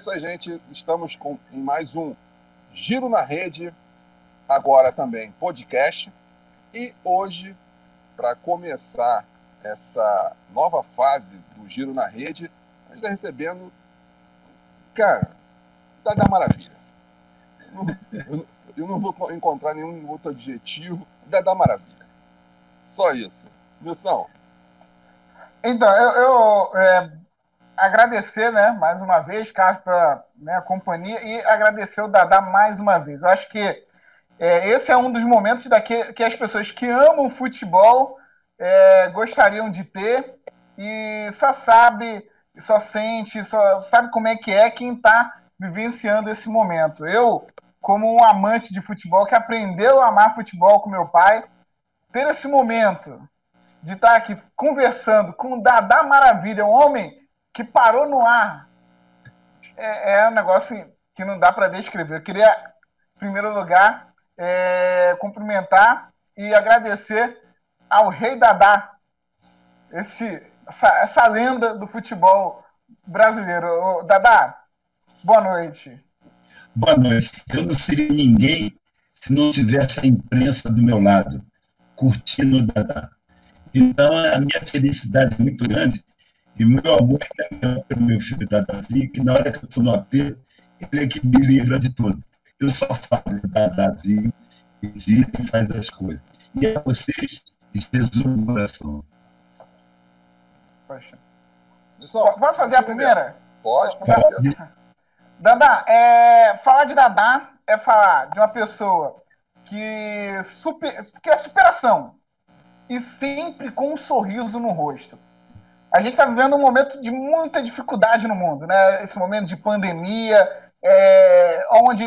Isso aí, gente. Estamos com, em mais um Giro na Rede, agora também podcast. E hoje, para começar essa nova fase do Giro na Rede, a gente está recebendo, cara, tá da maravilha. Eu, eu não vou encontrar nenhum outro adjetivo, da da maravilha. Só isso. Wilson. Então, eu, eu é, agradecer, né, mais uma vez, Carlos, pela né, companhia e agradecer o Dadá mais uma vez. Eu acho que é, esse é um dos momentos daqui, que as pessoas que amam futebol é, gostariam de ter e só sabe, só sente, só sabe como é que é quem está vivenciando esse momento. Eu, como um amante de futebol que aprendeu a amar futebol com meu pai, ter esse momento de estar aqui conversando com o Dadá Maravilha, um homem que parou no ar, é, é um negócio que não dá para descrever. Eu queria, em primeiro lugar, é, cumprimentar e agradecer ao Rei Dadá, esse, essa, essa lenda do futebol brasileiro. Dadá, boa noite. Boa noite. Eu não seria ninguém se não tivesse a imprensa do meu lado, curtindo o Dadá. Então, a minha felicidade é muito grande e meu amor é pelo meu filho Dadazinho, que na hora que eu estou no apelo, ele é que me livra de tudo. Eu só falo Dadazinho, edita e faz as coisas. E a vocês, Jesus no coração. Poxa. Posso fazer a primeira? Pode, pode. Dadá, é, falar de Dadá é falar de uma pessoa que, super, que é superação e sempre com um sorriso no rosto. A gente está vivendo um momento de muita dificuldade no mundo, né? Esse momento de pandemia, é, onde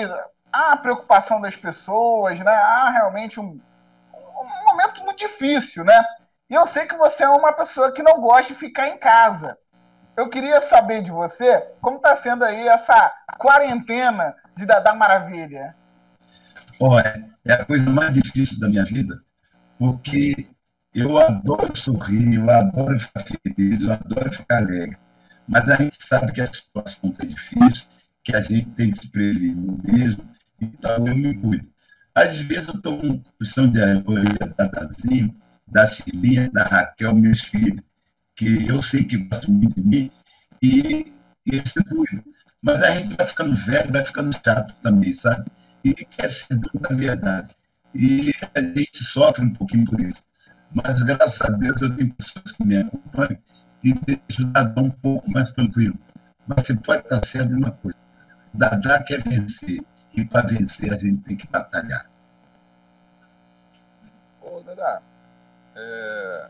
há preocupação das pessoas, né? Há realmente um, um momento muito difícil, né? E eu sei que você é uma pessoa que não gosta de ficar em casa. Eu queria saber de você como está sendo aí essa quarentena de Dada Maravilha. Olha, é a coisa mais difícil da minha vida, porque eu adoro sorrir, eu adoro ficar feliz, eu adoro ficar alegre. Mas a gente sabe que a situação está difícil, que a gente tem que se prevenir mesmo, então eu me cuido. Às vezes eu estou com posição de orelha da Dazinho, da Cilinha, da Raquel, meus filhos, que eu sei que gostam muito de mim, e, e eles se cuidam. Mas a gente vai ficando velho, vai ficando chato também, sabe? E quer ser dono da verdade. E a gente sofre um pouquinho por isso. Mas, graças a Deus, eu tenho pessoas que me acompanham e a dar um pouco mais tranquilo. Mas você pode estar certo de uma coisa: Dadá quer vencer. E para vencer, a gente tem que batalhar. Ô, Dadá, é...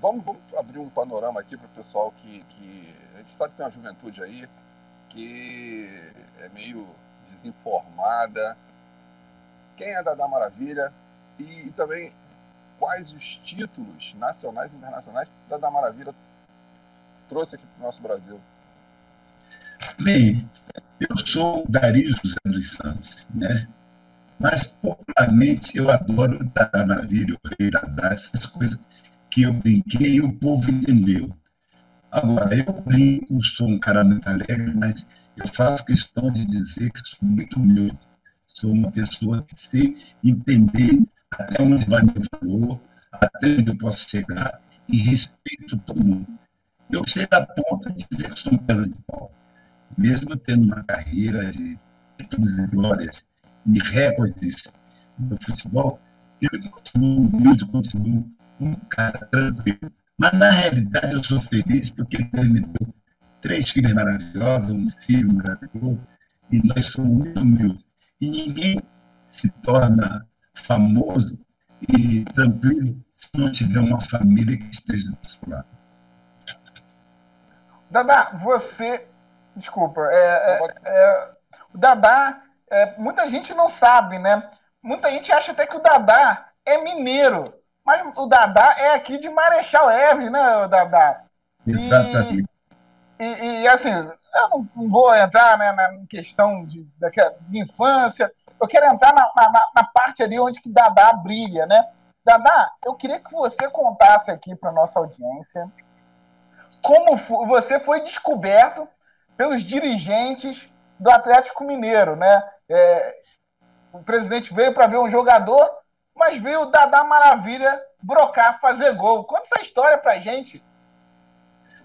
vamos, vamos, abrir um panorama aqui para o pessoal que, que. A gente sabe que tem uma juventude aí que é meio desinformada. Quem é Dadá Maravilha? E, e também quais os títulos nacionais e internacionais da Da Maravilha trouxe aqui para o nosso Brasil? Bem, eu sou Dario José dos Santos, né? Mas, popularmente, eu adoro o Dada Maravilha, o Rei Dada, essas coisas que eu brinquei e o povo entendeu. Agora, eu brinco, sou um cara muito alegre, mas eu faço questão de dizer que sou muito humilde. Sou uma pessoa que sei entender até onde vai meu valor, até onde eu posso chegar e respeito todo mundo. Eu sei a ponto de dizer que sou um pedra de pau. Mesmo tendo uma carreira de títulos e glórias e recordes no futebol, eu continuo humilde, continuo um cara tranquilo. Mas, na realidade, eu sou feliz porque Deus me deu três filhas maravilhosas, um filho maravilhoso, e nós somos muito humildes. E ninguém se torna famoso e tranquilo se não tiver uma família que esteja do seu lado. Dadá, você. Desculpa. É, é, é, o Dadá, é, muita gente não sabe, né? Muita gente acha até que o Dadá é mineiro. Mas o Dadá é aqui de Marechal Hermes, né, Dadá? Exatamente. E, e, e assim, eu não, não, vou entrar né, na questão de, da, de infância, eu quero entrar na, na, na parte ali onde que Dadá brilha, né? Dadá, eu queria que você contasse aqui para nossa audiência como você foi descoberto pelos dirigentes do Atlético Mineiro, né? É, o presidente veio para ver um jogador, mas veio o Dadá Maravilha brocar, fazer gol. Conta essa história para gente.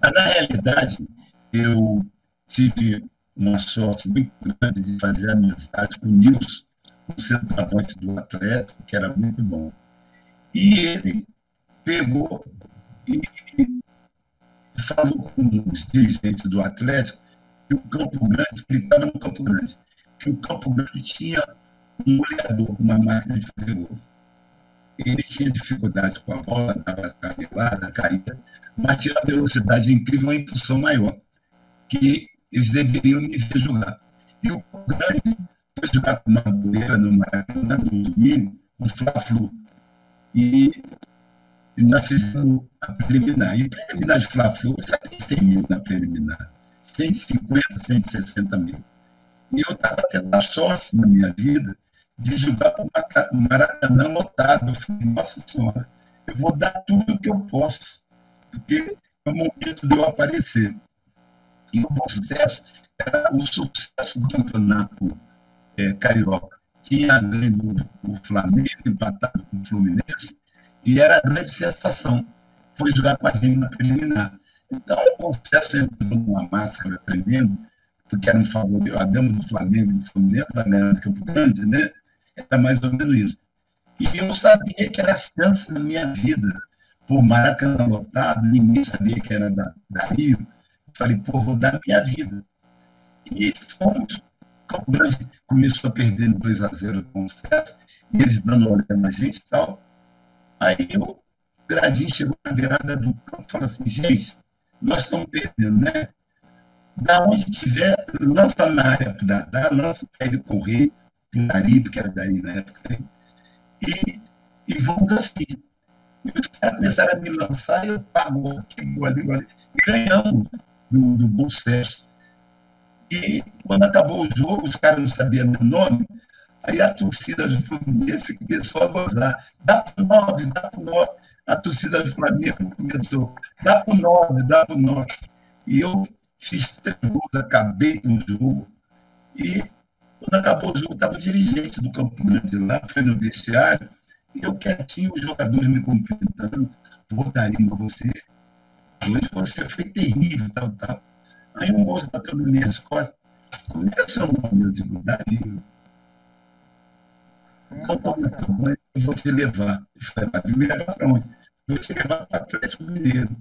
Na realidade, eu tive uma sorte muito grande de fazer amizade com o Nilson, o centroavante do Atlético, que era muito bom. E ele pegou e falou com os dirigentes do Atlético que o Campo Grande, ele estava no Campo Grande, que o Campo Grande tinha um olhador, uma máquina de fazer gol. Ele tinha dificuldade com a bola, dava canelada, caía, mas tinha uma velocidade incrível, uma impulsão maior, que eles deveriam me ver jogar. E o Campo Grande foi jogar com uma Madureira no Maracanã, no domingo, um Fla-Flu. E nós fizemos a preliminar. E a preliminar de Fla-Flu já tem 100 mil na preliminar. 150, 160 mil. E eu estava tendo a sorte na minha vida de jogar com um Maracanã lotado. Eu falei, nossa senhora, eu vou dar tudo o que eu posso, porque é o momento de eu aparecer. E o bom sucesso era o sucesso do campeonato é, carioca. Tinha ganho o Flamengo, empatado com o Fluminense, e era a grande sensação. Foi jogar com a gente na preliminar. Então, o processo entrou numa máscara tremenda, porque era um favor, a dama do Flamengo do Fluminense da ganhar do Campo Grande, né? Era mais ou menos isso. E eu sabia que era a chance na minha vida. Por Maracanã lotado, ninguém sabia que era da, da Rio. falei, pô, vou dar minha vida. E fomos. Campo Grande começou a perder 2 a 0 com o César, e eles dando olhada na gente e tal. Aí o Gradinho chegou na beirada do campo e falou assim, gente, nós estamos perdendo, né? Da onde tiver, lança na área para dar, lança para ele correr, o Caribe, que era daí na época, né? e, e vamos assim. E os caras começaram a me lançar, e eu pago aqui, ali, ali, ganhamos do, do Bom Sucesso. E quando acabou o jogo, os caras não sabiam meu nome, Aí a torcida do Fluminense começou a gozar. Dá para o nove, dá para o nove. A torcida do Flamengo começou. Dá para o nove, dá para o nove. E eu fiz gols, acabei com o jogo. E quando acabou o jogo, estava o dirigente do Campo Grande lá, foi no vestiário, e eu quietinho, os jogadores me cumprimentando. Pô, Darima, você. Hoje você foi terrível, tal, tal. Aí o moço bateu nas minhas costas. Como é que é seu nome? Eu digo, Darima. Eu vou te levar. Eu falei, vai me levar para onde? Vou te levar para o Atlético Mineiro.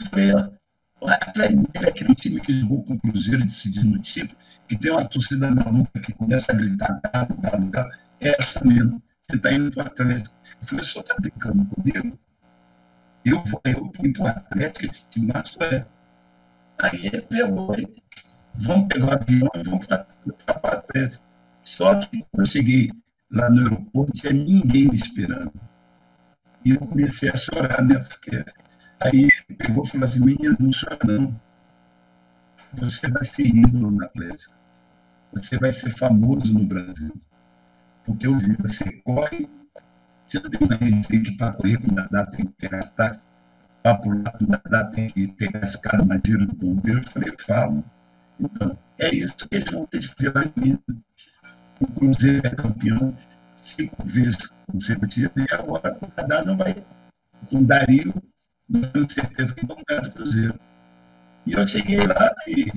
Eu falei, ó, o Atlético Mineiro é aquele time que jogou com o Cruzeiro decidindo o tipo, que tem uma torcida maluca que começa a gritar, galo, galo, galo. É essa mesmo. Você está indo para o Atlético. Eu falei, o senhor está brincando comigo? Eu, vou, eu fui para o Atlético, esse time é. Aí ele pegou, aí, vamos pegar o avião e vamos para Atlético. Só que quando eu cheguei lá no aeroporto, tinha ninguém me esperando. E eu comecei a chorar, né? Porque aí ele pegou e falou assim: menino, não chora não. Você vai ser ídolo na Atlético. Você vai ser famoso no Brasil. Porque eu vi, você corre, você não tem mais que para correr com o Dadá, tem que pegar táxi, para pular com o Dadá, tem que pegar esse cara na gira do bombeiro. Eu falei, falo. Então, é isso que eles vão ter de fazer lá em Minas. O Cruzeiro é campeão cinco vezes consecutivas e agora o Canadá não vai. Com Dario, não tenho certeza que vão ganhar do Cruzeiro. E eu cheguei lá e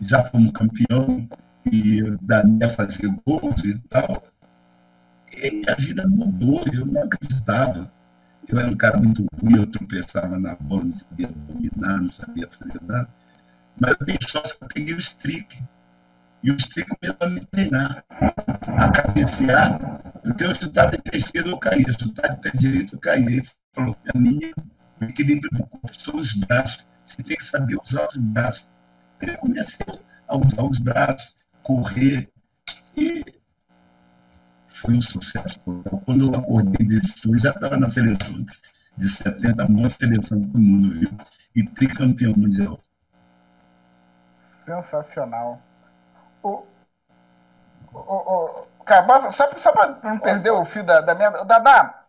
já fomos campeão, e Daniel fazia gols e tal. E a vida mudou, eu não acreditava. Eu era um cara muito ruim, eu tropeçava na bola, não sabia dominar, não sabia fazer nada. Mas eu dei eu peguei o streak. E o Steve começou a me treinar, a cabecear, porque eu chutava de pé esquerdo, eu caía, chutava de pé direito, eu caía. Ele falou, a minha, o equilíbrio do corpo são os braços, você tem que saber usar os braços. Eu comecei a usar os braços, correr, e foi um sucesso. Quando eu acordei desse sonho, já estava na seleção de 70, a maior seleção do mundo, viu? E tricampeão mundial. Sensacional. O, o, o, cara, só, só para não perder o fio da, da minha. Dadá,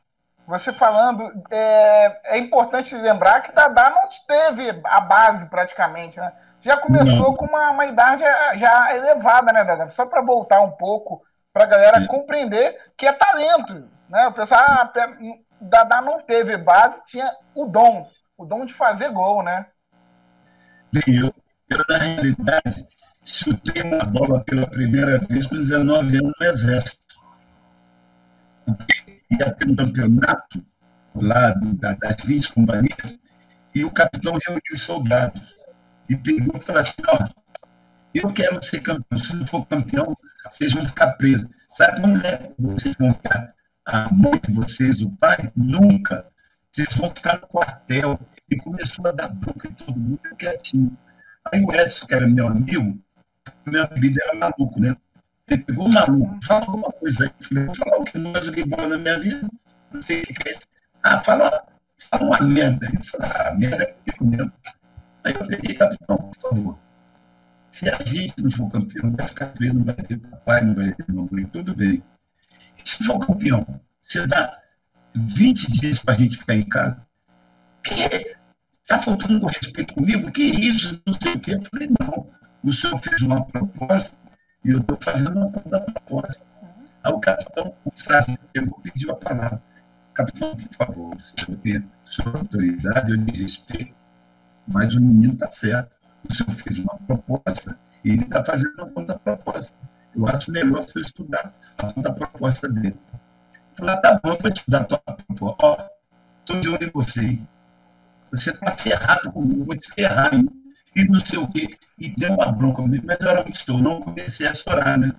você falando, é, é importante lembrar que Dadá não teve a base praticamente, né? Já começou não. com uma, uma idade já elevada, né, Dadá? Só para voltar um pouco, para a galera compreender que é talento, né? O pessoal, ah, Dadá não teve base, tinha o dom, o dom de fazer gol, né? Eu, eu na realidade, chutei uma bola pela primeira vez com 19 anos no Exército. Ia ter um campeonato lá da, das 20 companhias e o capitão reuniu os soldados e pegou e falou assim: ó, eu quero ser campeão. Se não for campeão, vocês vão ficar presos. Sabe onde é que vocês vão ficar? A mãe de vocês, o pai? Nunca. Vocês vão ficar no quartel. E começou a dar boca em todo mundo quietinho. Aí o Edson, que era meu amigo, meu apelido era maluco, né? Ele pegou o maluco, fala alguma coisa aí. Eu falei, vou falar o que? Nunca joguei bola na minha vida. Não sei o que é isso. Ah, fala, fala uma merda. Ele falou, ah, merda é comigo mesmo. Aí eu peguei, capitão, por favor. Se a gente não for campeão, vai ficar preso, não vai ter papai, não vai ter mamãe, tudo bem. E se for campeão, você dá 20 dias para a gente ficar em casa. Que? Está faltando com respeito comigo? Que isso? Não sei o quê. Eu falei, não o senhor fez uma proposta e eu estou fazendo uma proposta. Aí o capitão, o Sassi, pegou pediu a palavra. Capitão, por favor, o senhor tem sua autoridade, eu lhe respeito, mas o menino está certo. O senhor fez uma proposta ele está fazendo uma conta-proposta. Eu acho melhor você estudar a conta-proposta dele. Eu falei, ah, tá bom, vou estudar a tua proposta. Ó, estou de olho em você? Você está ferrado comigo, vou te ferrar, hein? e não sei o quê. E deu uma bronca comigo, mas eu era muito estou, não comecei a chorar, né?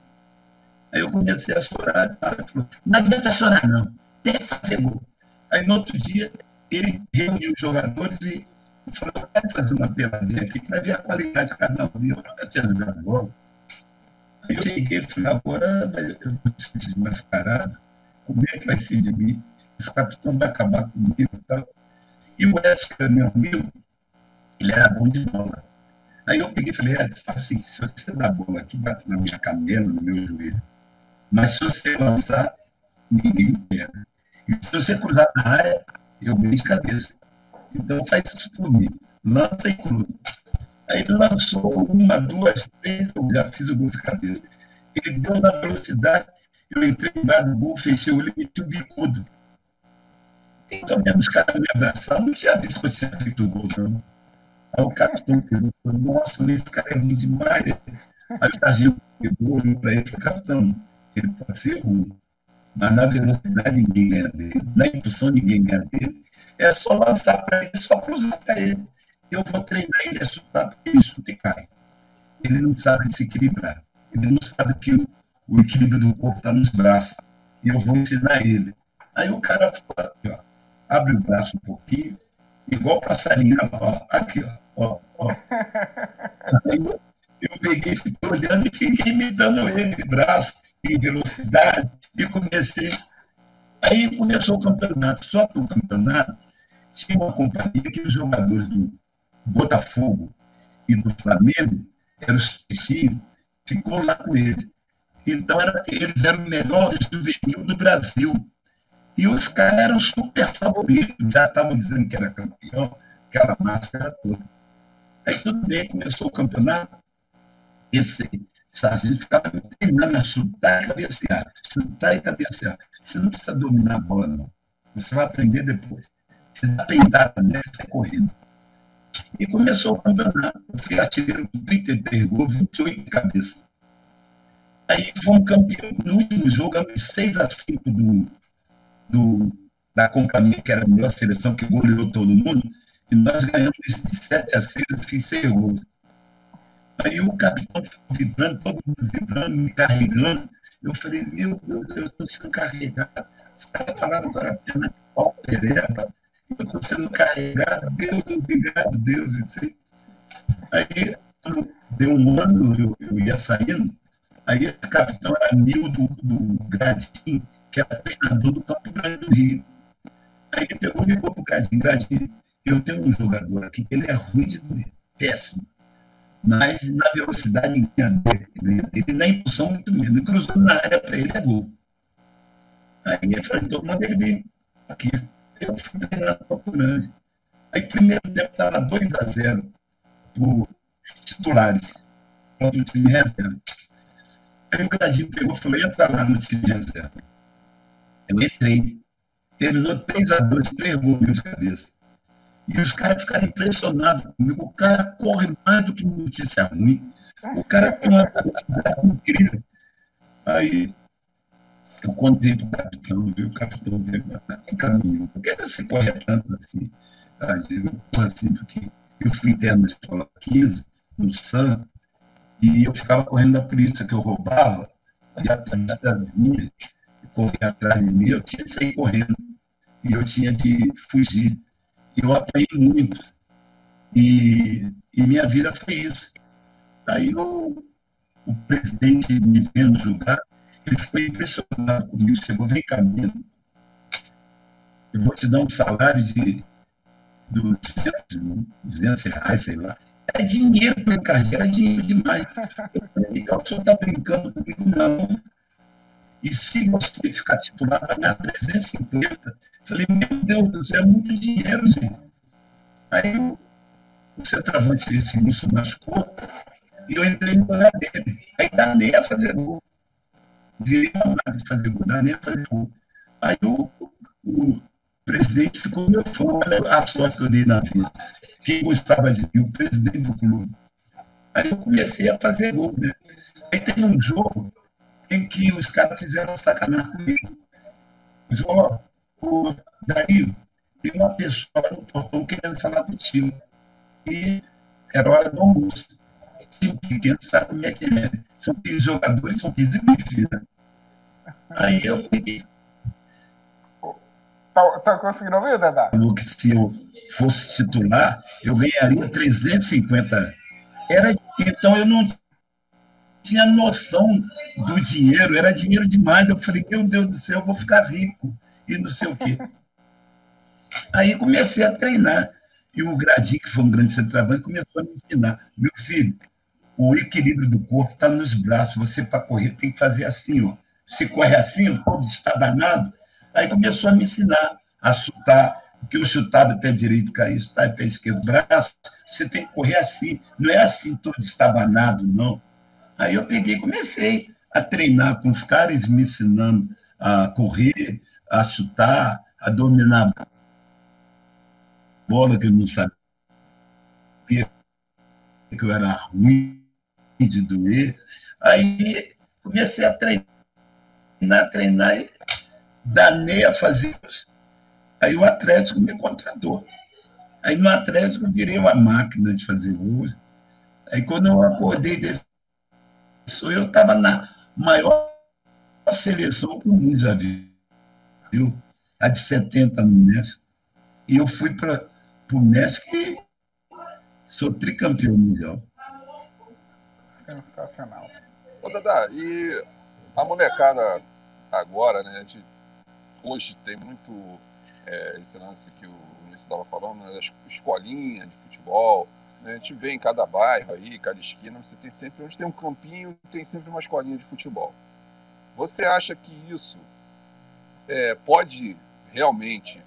Aí eu comecei a chorar, falou, não adianta chorar, não, tem que fazer gol. Aí no outro dia, ele reuniu os jogadores e falou, eu quero fazer uma peladinha aqui para ver a qualidade de cada um. Eu nunca tinha jogado bola. Aí eu cheguei e falei, agora eu vou ser desmascarado, como é que vai ser de mim? Esse capitão vai acabar comigo e tal. E o Edson, que era meu amigo, ele era bom de bola. Aí eu peguei e falei, é, assim, se você dá bola aqui, bate na minha canela, no meu joelho. Mas se você lançar, ninguém me pega. E se você cruzar na área, eu ganho de cabeça. Então faz isso mim. Lança e cruza. Aí lançou uma, duas, três, eu já fiz o gol de cabeça. Ele deu na velocidade, eu entrei embaixo do gol, fechei o olho e meti o bicudo. Então, os caras me abraçaram, não tinha visto que eu tinha feito o gol, não. Aí o capitão perguntou, nossa, esse cara é ruim demais. Aí o sargento pegou, olhou para ele e falou, capitão, ele pode ser ruim, mas na velocidade ninguém ganha dele, na impulsão ninguém ganha dele. É só lançar para ele, só cruzar para ele. Eu vou treinar ele a chutar, porque ele chuta e cai. Ele não sabe se equilibrar. Ele não sabe que o, o equilíbrio do corpo está nos braços. E eu vou ensinar ele. Aí o cara fala, ó, abre o braço um pouquinho, igual passarinho, ó, aqui, ó ó, ó. Aí eu peguei, fiquei olhando e fiquei imitando ele, braço e velocidade, e comecei. Aí começou o campeonato. Só que o campeonato tinha uma companhia que os jogadores do Botafogo e do Flamengo, eram os ficou lá com ele. Então, era, eles eram o melhor juvenil do Brasil. E os caras eram super favoritos, já estavam dizendo que era campeão, aquela máscara toda. Aí tudo bem, começou o campeonato, esse sargento ficava treinando a chutar e cabecear, chutar e cabecear. Você não precisa dominar a bola, não. Você vai aprender depois. Você dá pentada nela, sai correndo. E começou o campeonato. Eu fui artilheiro com 33 gols, 28 de cabeça. Aí fomos campeão. No último jogo, 6 a 5 do, do, da companhia, que era a melhor seleção, que goleou todo mundo. E nós ganhamos de 7 a 6, eu fiz 6 gols. Aí o capitão ficou vibrando, todo mundo vibrando, me carregando. Eu falei, meu Deus, eu estou sendo carregado. Os caras falaram agora apenas pau pereba. Eu estou sendo carregado. Deus, obrigado, Deus. Aí, quando deu um ano, eu, eu ia saindo. Aí esse capitão era amigo do, do Gradinho, que era treinador do Campo Grande do Rio. Aí ele pegou e ligou para o Gradinho. Gradinho, eu tenho um jogador aqui ele é ruim de doer, péssimo. Mas na velocidade ninguém dele, ele na impulsão muito menos. Cruzou na área para ele é gol. Aí ele falou, então manda ele vir. aqui. Eu fui treinar para grande. Aí, primeiro tempo, estava 2 a 0 por titulares contra o time reserva. Aí o Gradinho pegou e falou: entra lá no time reserva. Eu entrei. Terminou 3 a 2 três gols de cabeça. E os caras ficaram impressionados comigo. O cara corre mais do que notícia ruim. O cara tem uma capacidade incrível. Aí eu contei para o capitão, viu? O capitão veio, tem caminho. Por que você corre tanto assim? Ah, eu, assim, porque eu fui interno na escola 15, no SAM, e eu ficava correndo da polícia que eu roubava, e a polícia vinha, corria atrás de mim, eu tinha que sair correndo, e eu tinha de fugir. Eu apanhei muito, e, e minha vida foi isso. Aí o, o presidente me vendo julgar, ele foi impressionado comigo, chegou, vem cá, menino, eu vou te dar um salário de 200, 200 reais, sei lá. É dinheiro para carreira, é dinheiro demais. Eu falei, então, o senhor está brincando comigo? Não. E se você ficar titular, vai ganhar 350. Eu falei, meu Deus do céu, é muito dinheiro, gente. Aí o, o centroavante desse moço machucou e eu entrei no lugar dele. Aí danei a fazer gol. Virei de fazer gol, a fazer gol. Aí o, o presidente ficou meu fã, olha a sorte que eu dei na vida. Quem gostava de mim, o presidente do clube. Aí eu comecei a fazer gol, né? Aí teve um jogo em que os caras fizeram sacanagem comigo. Mas, ó, o Dario, tem uma pessoa no portão querendo falar contigo. E era hora do almoço. Time pequeno sabe como é que é. São 15 jogadores, são 15 mil, né? Aí eu peguei Tá, tá conseguindo ouvir, Dedá? Que se eu fosse titular, eu ganharia 350. Era, então eu não tinha noção do dinheiro, era dinheiro demais. Eu falei, meu Deus do céu, eu vou ficar rico e não sei o quê. Aí comecei a treinar. E o Gradinho, que foi um grande centroavante, começou a me ensinar. Meu filho, o equilíbrio do corpo está nos braços. Você, para correr, tem que fazer assim, ó. Se corre assim, todo está danado, Aí começou a me ensinar a chutar, porque eu chutava pé direito, caía, chutava pé esquerdo, braço, você tem que correr assim, não é assim todo estabanado, não. Aí eu peguei comecei a treinar com os caras, me ensinando a correr, a chutar, a dominar a bola, que eu não sabia que eu era ruim de doer. Aí comecei a treinar, treinar, e danei a fazer isso. Aí o Atlético me contratou. Aí no Atlético eu virei uma máquina de fazer gols. Aí quando eu acordei desse eu estava na maior seleção que o mundo já viu, a de 70 no México. E eu fui para o México e sou tricampeão mundial. Sensacional. Ô, Dada, e a molecada agora, né? Hoje tem muito é, esse lance que o Luiz estava falando, né, das escolinhas de futebol. Né, a gente vê em cada bairro aí, cada esquina, você tem sempre, onde tem um campinho, tem sempre uma escolinha de futebol. Você acha que isso é, pode realmente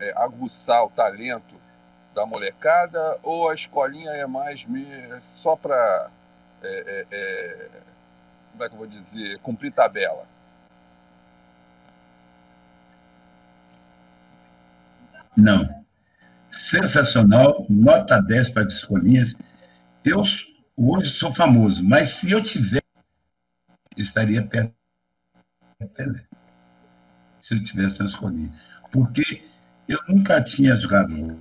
é, aguçar o talento da molecada ou a escolinha é mais é só para é, é, é, como é que eu vou dizer cumprir tabela Não. Sensacional, nota 10 para as escolinhas. Eu hoje sou famoso, mas se eu tiver, estaria perto da Pelé. Se eu tivesse uma escolinha. Porque eu nunca tinha jogado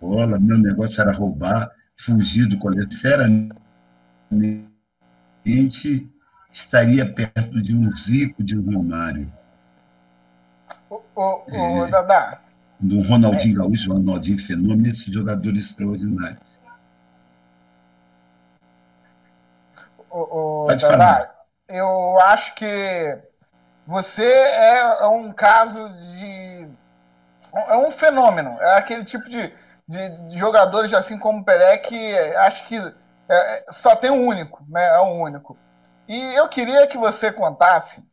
bola, meu negócio era roubar, fugir do colégio. Sinceramente, estaria perto de um Zico, de um Romário. Ô, ô, é, Dadá. Do Ronaldinho é. Gaúcho, Ronaldinho Fenômeno, esse jogador extraordinário. Ô, ô Dadá, falar. eu acho que você é, é um caso de. É um fenômeno. É aquele tipo de, de, jogadores, assim como Pelé, que acho que é, só tem um único, né? É um único. E eu queria que você contasse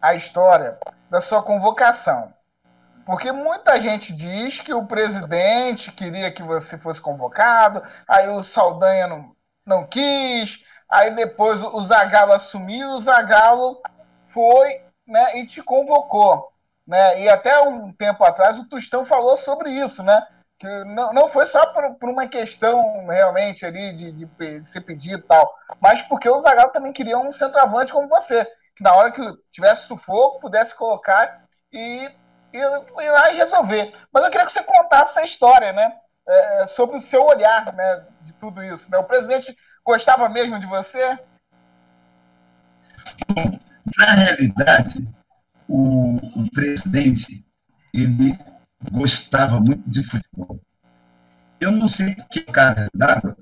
a história da sua convocação. Porque muita gente diz que o presidente queria que você fosse convocado, aí o Saldanha não, não quis, aí depois o Zagallo assumiu, o Zagallo foi né, e te convocou. Né? E até um tempo atrás o Tostão falou sobre isso, né? Que não, não foi só por, por uma questão realmente ali de, de ser pedido e tal, mas porque o Zagallo também queria um centroavante como você, que na hora que tivesse sufoco pudesse colocar e ir lá e resolver. Mas eu queria que você contasse essa história, né? É, sobre o seu olhar né, de tudo isso. Né? O presidente gostava mesmo de você? Na realidade, o, o presidente ele gostava muito de futebol. Eu não sei porque o cara dava,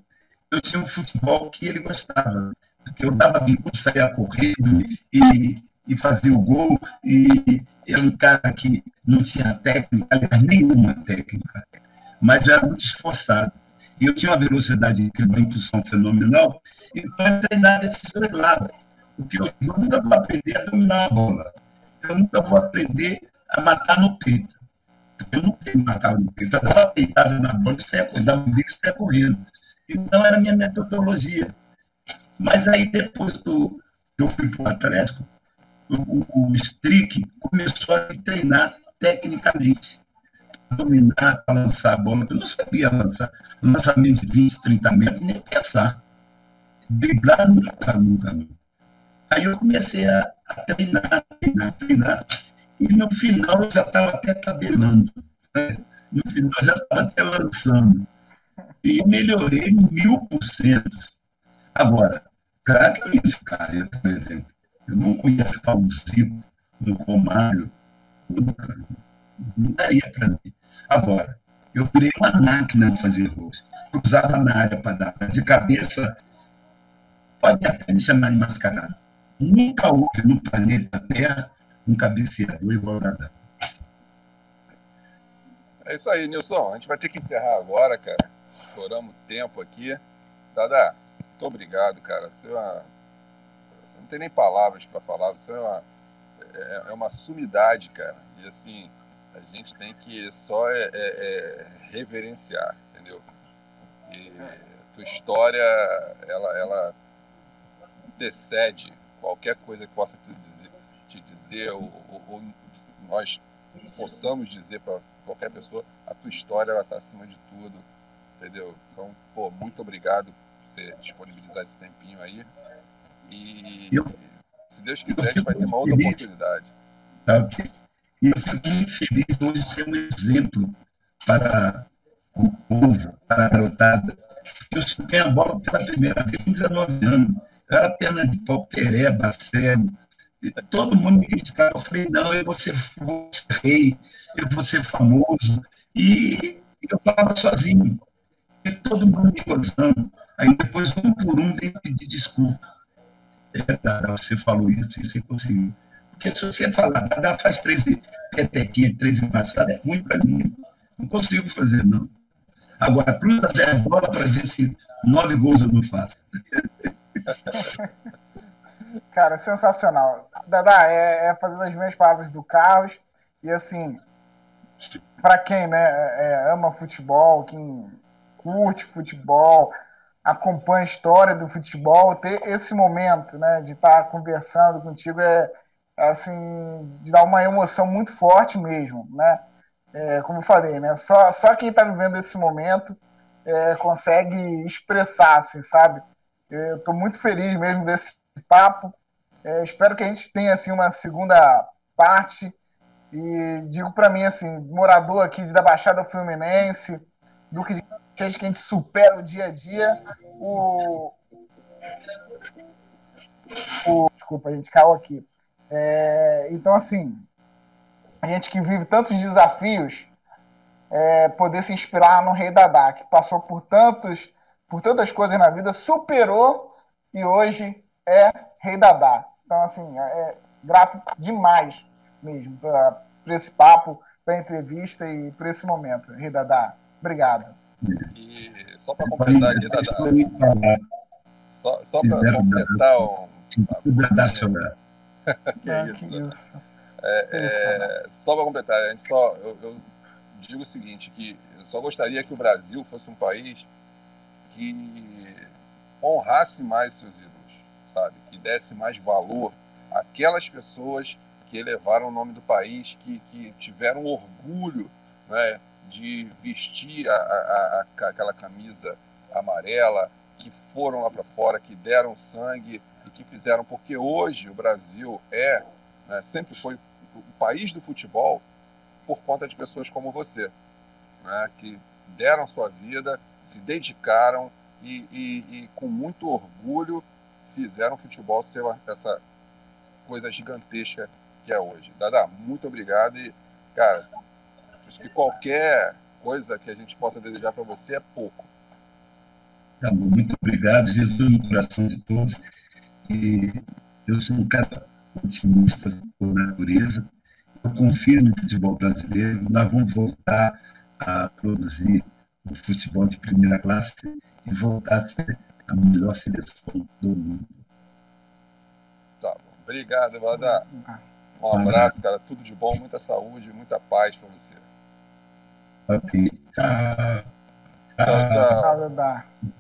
eu tinha um futebol que ele gostava. Porque eu dava bico, saía correndo e, e fazia o gol, e era um cara que não tinha técnica, aliás, nenhuma técnica, mas era muito esforçado. E eu tinha uma velocidade de uma impulsão fenomenal, então eu treinava esses dois lados. Porque eu, eu nunca vou aprender a dominar a bola. Eu nunca vou aprender a matar no peito. Eu não no peito. Eu estava deitado na bola saia, dava um bico e saia correndo. Então era a minha metodologia. Mas aí depois que eu fui para o Atlético, o, o Strick começou a me treinar tecnicamente, dominar, para lançar a bola. Eu não sabia lançar lançamento de 20, 30 metros, nem pensar. Driblar nunca, nunca, nunca. Aí eu comecei a, a treinar, treinar, treinar. E no final já estava até tabelando. Né? No final já estava até lançando. E melhorei mil por cento. Agora, claro que eu ia ficar, eu, por exemplo, eu não ia ficar um ciclo no Romário. Não daria para mim. Agora, eu virei uma máquina de fazer gols. Cruzava na área para dar de cabeça. Pode até me chamar de mascarado. Nunca houve no planeta Terra um cabeceador igual a Dadá. É isso aí, Nilson. A gente vai ter que encerrar agora, cara. Estouramos tempo aqui. Dada, muito obrigado, cara. Você é uma... Não tem nem palavras para falar. Você é uma... É, é uma sumidade, cara. E assim, a gente tem que só é, é, é reverenciar, entendeu? E tua história, ela, ela decede qualquer coisa que possa te dizer, te dizer ou, ou, ou nós possamos dizer para qualquer pessoa, a tua história ela está acima de tudo, entendeu? Então, pô, muito obrigado por você disponibilizar esse tempinho aí. E eu, se Deus quiser, a gente vai ter uma outra feliz. oportunidade. Tá, e eu fico muito feliz hoje ser um exemplo para o povo, para a garotada. Eu chutei a bola pela primeira vez com 19 anos eu era perna de pau, pereba, cego. Todo mundo me criticava. Eu falei, não, eu vou ser, vou ser rei, eu vou ser famoso. E eu estava sozinho. E todo mundo me gozando. Aí depois, um por um, vem pedir desculpa. É, Dada, você falou isso e você conseguiu. Porque se você falar, Dada faz 13 petequinhas, 13 passadas, é ruim para mim. Não consigo fazer, não. Agora, cruza a bola para ver se nove gols eu não faço. Cara, sensacional. Dada, é, é fazendo as minhas palavras do Carlos. E assim, para quem né, é, ama futebol, quem curte futebol, acompanha a história do futebol, ter esse momento né, de estar tá conversando contigo é, é, assim, de dar uma emoção muito forte mesmo. Né? É, como eu falei, né, só, só quem está vivendo esse momento é, consegue expressar, assim, sabe? Eu estou muito feliz mesmo desse papo. É, espero que a gente tenha assim uma segunda parte. E digo para mim assim, morador aqui da Baixada Fluminense, do que a gente, supera o dia a dia, o, o desculpa, a gente caiu aqui. É, então assim, a gente que vive tantos desafios, é, poder se inspirar no Rei Dadá, que passou por tantos por tantas coisas na vida, superou e hoje é rei Dadá. Então, assim, é, é grato demais mesmo por esse papo, pela entrevista e por esse momento, rei Dadá. Obrigado. E só para completar aqui, Dadá. Só, só para completar um, uma, que é, isso. É, é, só para completar, a gente só, eu, eu, digo o seguinte, que eu só gostaria que o Brasil fosse um país que honrasse mais seus ídolos, sabe? Que desse mais valor àquelas pessoas que elevaram o nome do país, que, que tiveram orgulho né, de vestir a, a, a, aquela camisa amarela, que foram lá para fora, que deram sangue e que fizeram, porque hoje o Brasil é, né, sempre foi o país do futebol por conta de pessoas como você, né, que deram sua vida, se dedicaram e, e, e com muito orgulho fizeram o futebol ser essa coisa gigantesca que é hoje. Dada, muito obrigado e, cara, acho que qualquer coisa que a gente possa desejar para você é pouco. Tá muito obrigado, Jesus no coração de todos. E eu sou um cara otimista por natureza. Eu confio no futebol brasileiro. Nós vamos voltar a produzir o futebol de primeira classe e voltar a ser a melhor seleção do mundo. Tá bom. Obrigado, Evada. Um abraço, cara. Tudo de bom, muita saúde, muita paz para você. Ok. Tchau. Tchau, tchau. tchau.